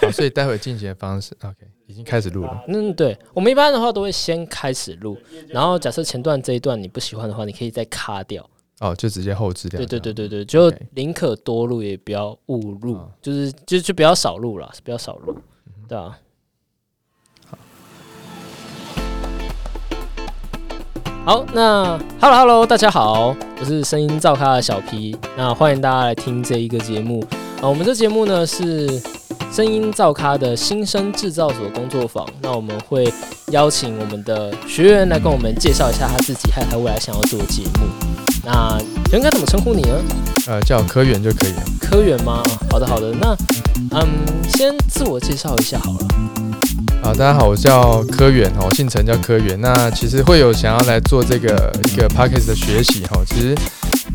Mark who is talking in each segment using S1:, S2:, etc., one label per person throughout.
S1: 好，所以待会进行的方式，OK，已经开始录了。
S2: 嗯，对，我们一般的话都会先开始录，然后假设前段这一段你不喜欢的话，你可以再卡掉。
S1: 哦，就直接后置掉。
S2: 对对对对对，就宁可多录也不要误录，就是就就不要少录了，不要少录，对啊。好，那 Hello Hello，大家好，我是声音造咖的小 P，那欢迎大家来听这一个节目啊。我们这节目呢是声音造咖的新生制造所工作坊，那我们会邀请我们的学员来跟我们介绍一下他自己，还有他未来想要做的节目。那应该怎么称呼你呢？
S1: 呃，叫科员就可以了。
S2: 科员吗？好的好的，那嗯，先自我介绍一下好了。
S1: 好，大家好，我叫柯远哈，我姓陈，叫柯远。那其实会有想要来做这个一个 p a c k a g e 的学习哈，其实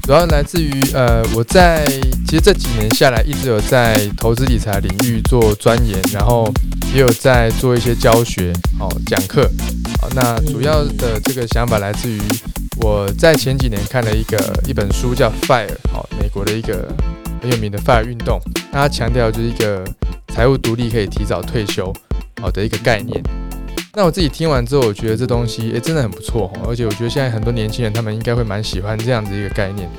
S1: 主要来自于呃，我在其实这几年下来一直有在投资理财领域做钻研，然后也有在做一些教学哦，讲课。好，那主要的这个想法来自于我在前几年看了一个一本书叫 Fire，好，美国的一个很有名的 Fire 运动，它强调就是一个财务独立可以提早退休。好的一个概念，那我自己听完之后，我觉得这东西诶真的很不错哈，而且我觉得现在很多年轻人他们应该会蛮喜欢这样子一个概念，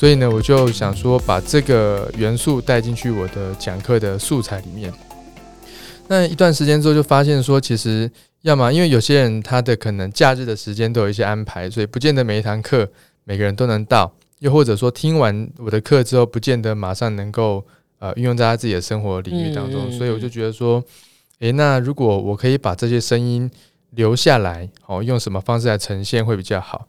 S1: 所以呢，我就想说把这个元素带进去我的讲课的素材里面。那一段时间之后，就发现说，其实要么因为有些人他的可能假日的时间都有一些安排，所以不见得每一堂课每个人都能到，又或者说听完我的课之后，不见得马上能够呃运用在他自己的生活领域当中，所以我就觉得说。诶，那如果我可以把这些声音留下来，哦，用什么方式来呈现会比较好？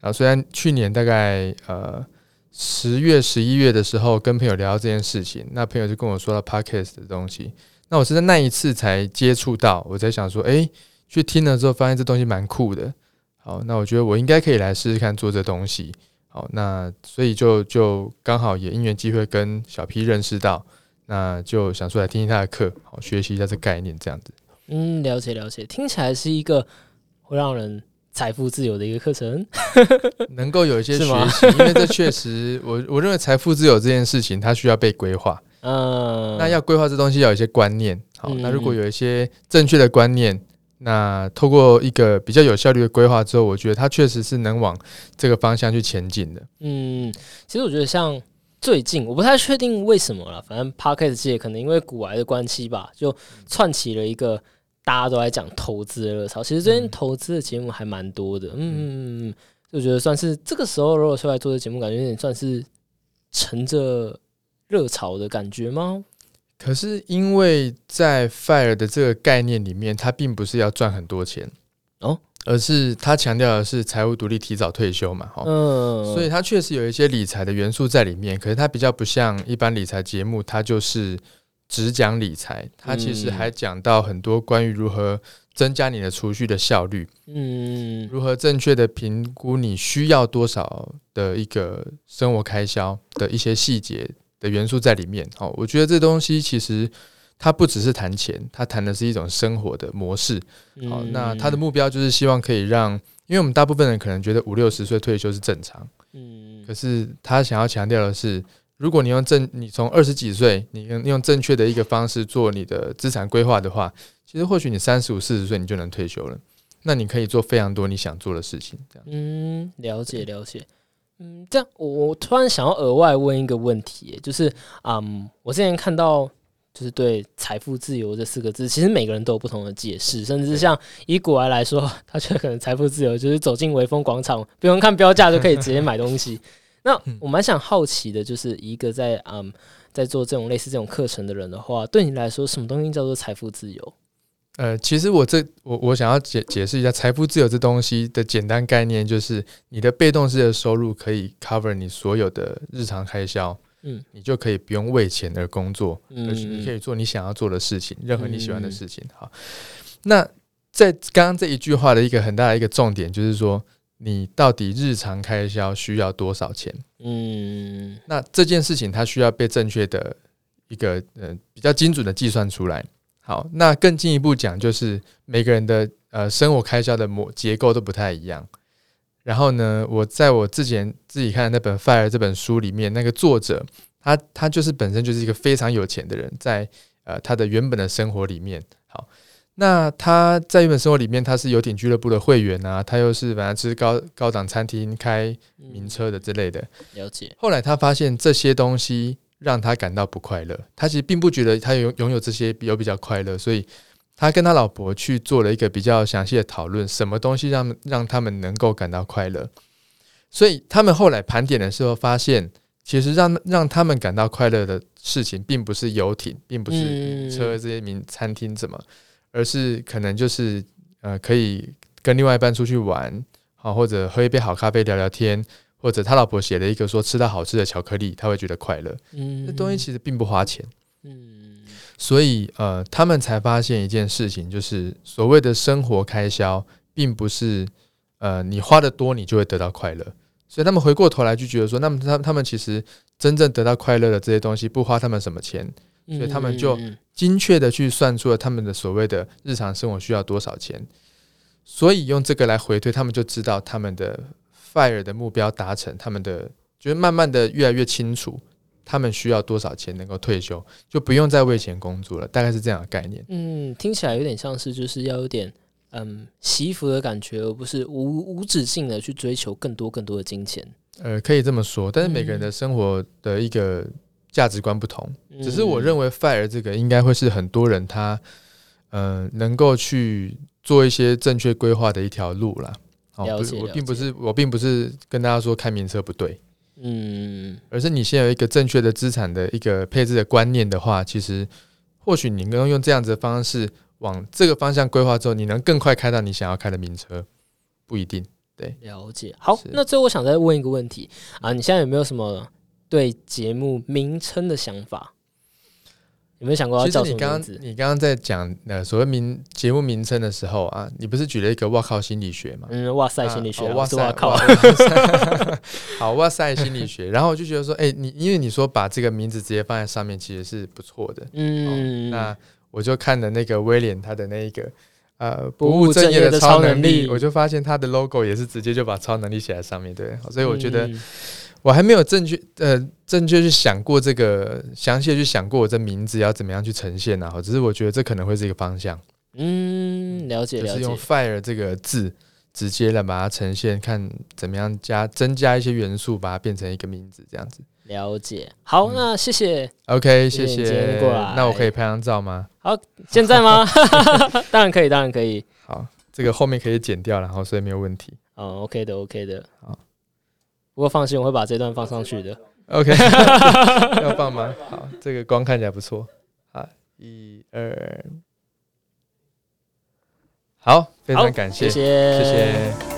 S1: 啊，虽然去年大概呃十月、十一月的时候跟朋友聊到这件事情，那朋友就跟我说了 podcast 的东西，那我是在那一次才接触到，我在想说，诶，去听了之后发现这东西蛮酷的，好，那我觉得我应该可以来试试看做这东西，好，那所以就就刚好也因缘机会跟小 P 认识到。那就想出来听听他的课，好学习一下这概念，这样子。
S2: 嗯，了解了解，听起来是一个会让人财富自由的一个课程，
S1: 能够有一些学习，因为这确实，我我认为财富自由这件事情，它需要被规划。嗯，那要规划这东西，要有一些观念。好，那如果有一些正确的观念，那透过一个比较有效率的规划之后，我觉得它确实是能往这个方向去前进的。
S2: 嗯，其实我觉得像。最近我不太确定为什么了，反正 Podcast 界可能因为股癌的关系吧，就串起了一个大家都在讲投资的热潮。其实最近投资的节目还蛮多的，嗯，就觉得算是这个时候如果出来做的节目，感觉有点算是乘着热潮的感觉吗？
S1: 可是因为在 Fire 的这个概念里面，它并不是要赚很多钱哦。而是他强调的是财务独立、提早退休嘛，哈，嗯，所以他确实有一些理财的元素在里面，可是他比较不像一般理财节目，它就是只讲理财，它其实还讲到很多关于如何增加你的储蓄的效率，嗯，如何正确的评估你需要多少的一个生活开销的一些细节的元素在里面，哦，我觉得这东西其实。他不只是谈钱，他谈的是一种生活的模式。好，那他的目标就是希望可以让，因为我们大部分人可能觉得五六十岁退休是正常，嗯，可是他想要强调的是，如果你用正，你从二十几岁，你用用正确的一个方式做你的资产规划的话，其实或许你三十五、四十岁你就能退休了。那你可以做非常多你想做的事情。这样，
S2: 嗯，了解了解。嗯，这样我我突然想要额外问一个问题，就是，嗯，我之前看到。就是对“财富自由”这四个字，其实每个人都有不同的解释。甚至像以古来来说，他觉得可能财富自由就是走进威风广场，不用看标价就可以直接买东西。那我蛮想好奇的，就是一个在嗯在做这种类似这种课程的人的话，对你来说，什么东西叫做财富自由？
S1: 呃，其实我这我我想要解解释一下财富自由这东西的简单概念，就是你的被动式的收入可以 cover 你所有的日常开销。嗯，你就可以不用为钱而工作，而是你可以做你想要做的事情，任何你喜欢的事情。好，那在刚刚这一句话的一个很大的一个重点，就是说你到底日常开销需要多少钱？嗯，那这件事情它需要被正确的一个呃比较精准的计算出来。好，那更进一步讲，就是每个人的呃生活开销的模结构都不太一样。然后呢，我在我之前自己看的那本《Fire》这本书里面，那个作者他他就是本身就是一个非常有钱的人，在呃他的原本的生活里面。好，那他在原本生活里面，他是游艇俱乐部的会员啊，他又是反正吃高高档餐厅、开名车的之类的。
S2: 了解。
S1: 后来他发现这些东西让他感到不快乐，他其实并不觉得他拥拥有这些有比较快乐，所以他跟他老婆去做了一个比较详细的讨论，什么东西让让他们能够感到快乐。所以他们后来盘点的时候发现。其实让让他们感到快乐的事情，并不是游艇，并不是车这些名餐厅怎么，而是可能就是呃，可以跟另外一半出去玩，好或者喝一杯好咖啡聊聊天，或者他老婆写了一个说吃到好吃的巧克力，他会觉得快乐。嗯，这东西其实并不花钱。嗯，所以呃，他们才发现一件事情，就是所谓的生活开销，并不是呃你花的多，你就会得到快乐。所以他们回过头来就觉得说，那么他他们其实真正得到快乐的这些东西不花他们什么钱，所以他们就精确的去算出了他们的所谓的日常生活需要多少钱，所以用这个来回推，他们就知道他们的 fire 的目标达成，他们的就是慢慢的越来越清楚，他们需要多少钱能够退休，就不用再为钱工作了，大概是这样的概念。
S2: 嗯，听起来有点像是就是要有点。嗯，惜福的感觉，而不是无无止境的去追求更多更多的金钱。
S1: 呃，可以这么说，但是每个人的生活的一个价值观不同。只是我认为 fire 这个应该会是很多人他嗯能够去做一些正确规划的一条路啦。
S2: 了解，
S1: 我并不是我并不是跟大家说开名车不对，嗯，而是你先有一个正确的资产的一个配置的观念的话，其实或许你能用这样子的方式。往这个方向规划之后，你能更快开到你想要开的名车，不一定。对，
S2: 了解。好，那最后我想再问一个问题啊，你现在有没有什么对节目名称的想法？有没有想过要叫什么名字？
S1: 你刚刚在讲呃所谓名节目名称的时候啊，你不是举了一个“哇靠心理学”吗？
S2: 嗯，哇塞心理学，哇塞哇靠，
S1: 好哇塞心理学。然后我就觉得说，哎，你因为你说把这个名字直接放在上面，其实是不错的。嗯，那。我就看了那个威廉他的那一个呃不务正业的超能力，我就发现他的 logo 也是直接就把超能力写在上面对，所以我觉得我还没有正确呃正确去想过这个详细的去想过我这名字要怎么样去呈现啊，只是我觉得这可能会是一个方向。
S2: 嗯，了解，
S1: 就是用 fire 这个字直接来把它呈现，看怎么样加增加一些元素，把它变成一个名字这样子。
S2: 了解，好，那谢谢。
S1: OK，谢谢。过来，那我可以拍张照吗？
S2: 好，现在吗？当然可以，当然可以。
S1: 好，这个后面可以剪掉，然后所以没有问题。
S2: 哦，OK 的，OK 的。好，不过放心，我会把这段放上去的。
S1: OK，要放吗？好，这个光看起来不错。好，一二，好，非常感谢，
S2: 谢谢，
S1: 谢谢。